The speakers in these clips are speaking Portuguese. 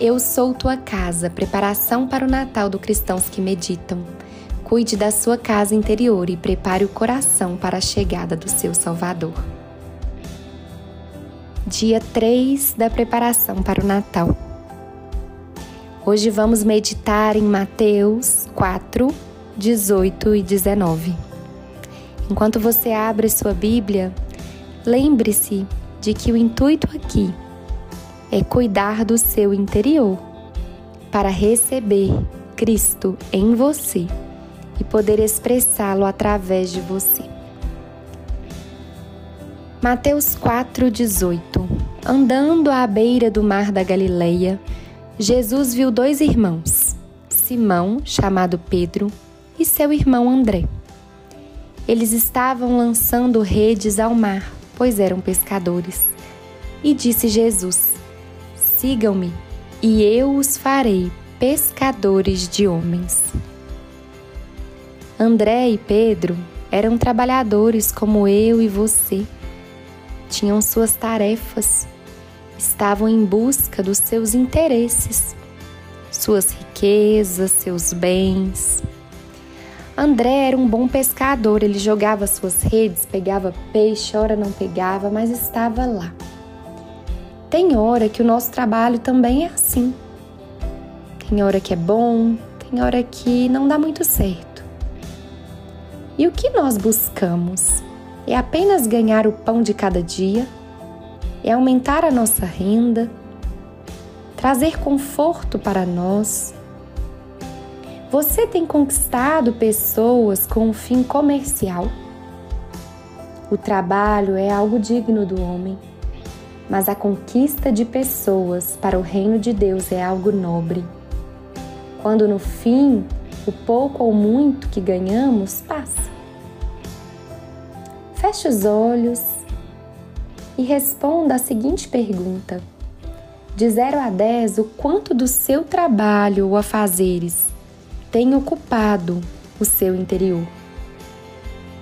Eu sou tua casa, preparação para o Natal do cristãos que meditam. Cuide da sua casa interior e prepare o coração para a chegada do seu Salvador. Dia 3 da preparação para o Natal. Hoje vamos meditar em Mateus 4, 18 e 19. Enquanto você abre sua Bíblia, lembre-se de que o intuito aqui é cuidar do seu interior para receber Cristo em você e poder expressá-lo através de você. Mateus 4:18 Andando à beira do mar da Galileia, Jesus viu dois irmãos, Simão, chamado Pedro, e seu irmão André. Eles estavam lançando redes ao mar, pois eram pescadores. E disse Jesus: Sigam-me, e eu os farei pescadores de homens. André e Pedro eram trabalhadores como eu e você. Tinham suas tarefas, estavam em busca dos seus interesses, suas riquezas, seus bens. André era um bom pescador, ele jogava suas redes, pegava peixe, ora não pegava, mas estava lá. Tem hora que o nosso trabalho também é assim. Tem hora que é bom, tem hora que não dá muito certo. E o que nós buscamos? É apenas ganhar o pão de cada dia? É aumentar a nossa renda? Trazer conforto para nós? Você tem conquistado pessoas com um fim comercial? O trabalho é algo digno do homem mas a conquista de pessoas para o reino de Deus é algo nobre. Quando no fim o pouco ou muito que ganhamos passa. Feche os olhos e responda a seguinte pergunta: De 0 a 10, o quanto do seu trabalho ou afazeres tem ocupado o seu interior?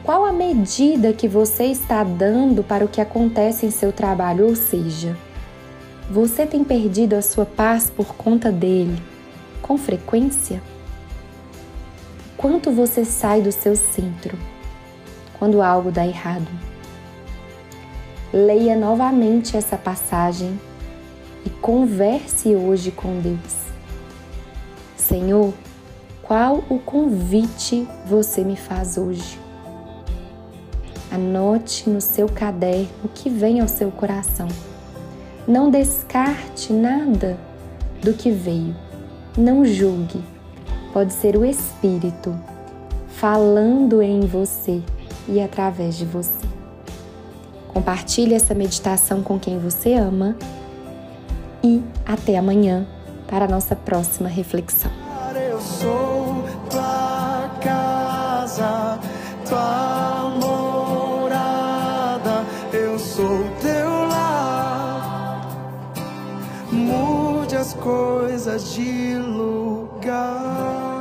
Qual a medida que você está dando para o que acontece em seu trabalho? Ou seja, você tem perdido a sua paz por conta dele com frequência? Quanto você sai do seu centro quando algo dá errado? Leia novamente essa passagem e converse hoje com Deus. Senhor, qual o convite você me faz hoje? Anote no seu caderno o que vem ao seu coração. Não descarte nada do que veio. Não julgue. Pode ser o Espírito falando em você e através de você. Compartilhe essa meditação com quem você ama e até amanhã para a nossa próxima reflexão. Eu sou tua casa, tua coisas de lugar.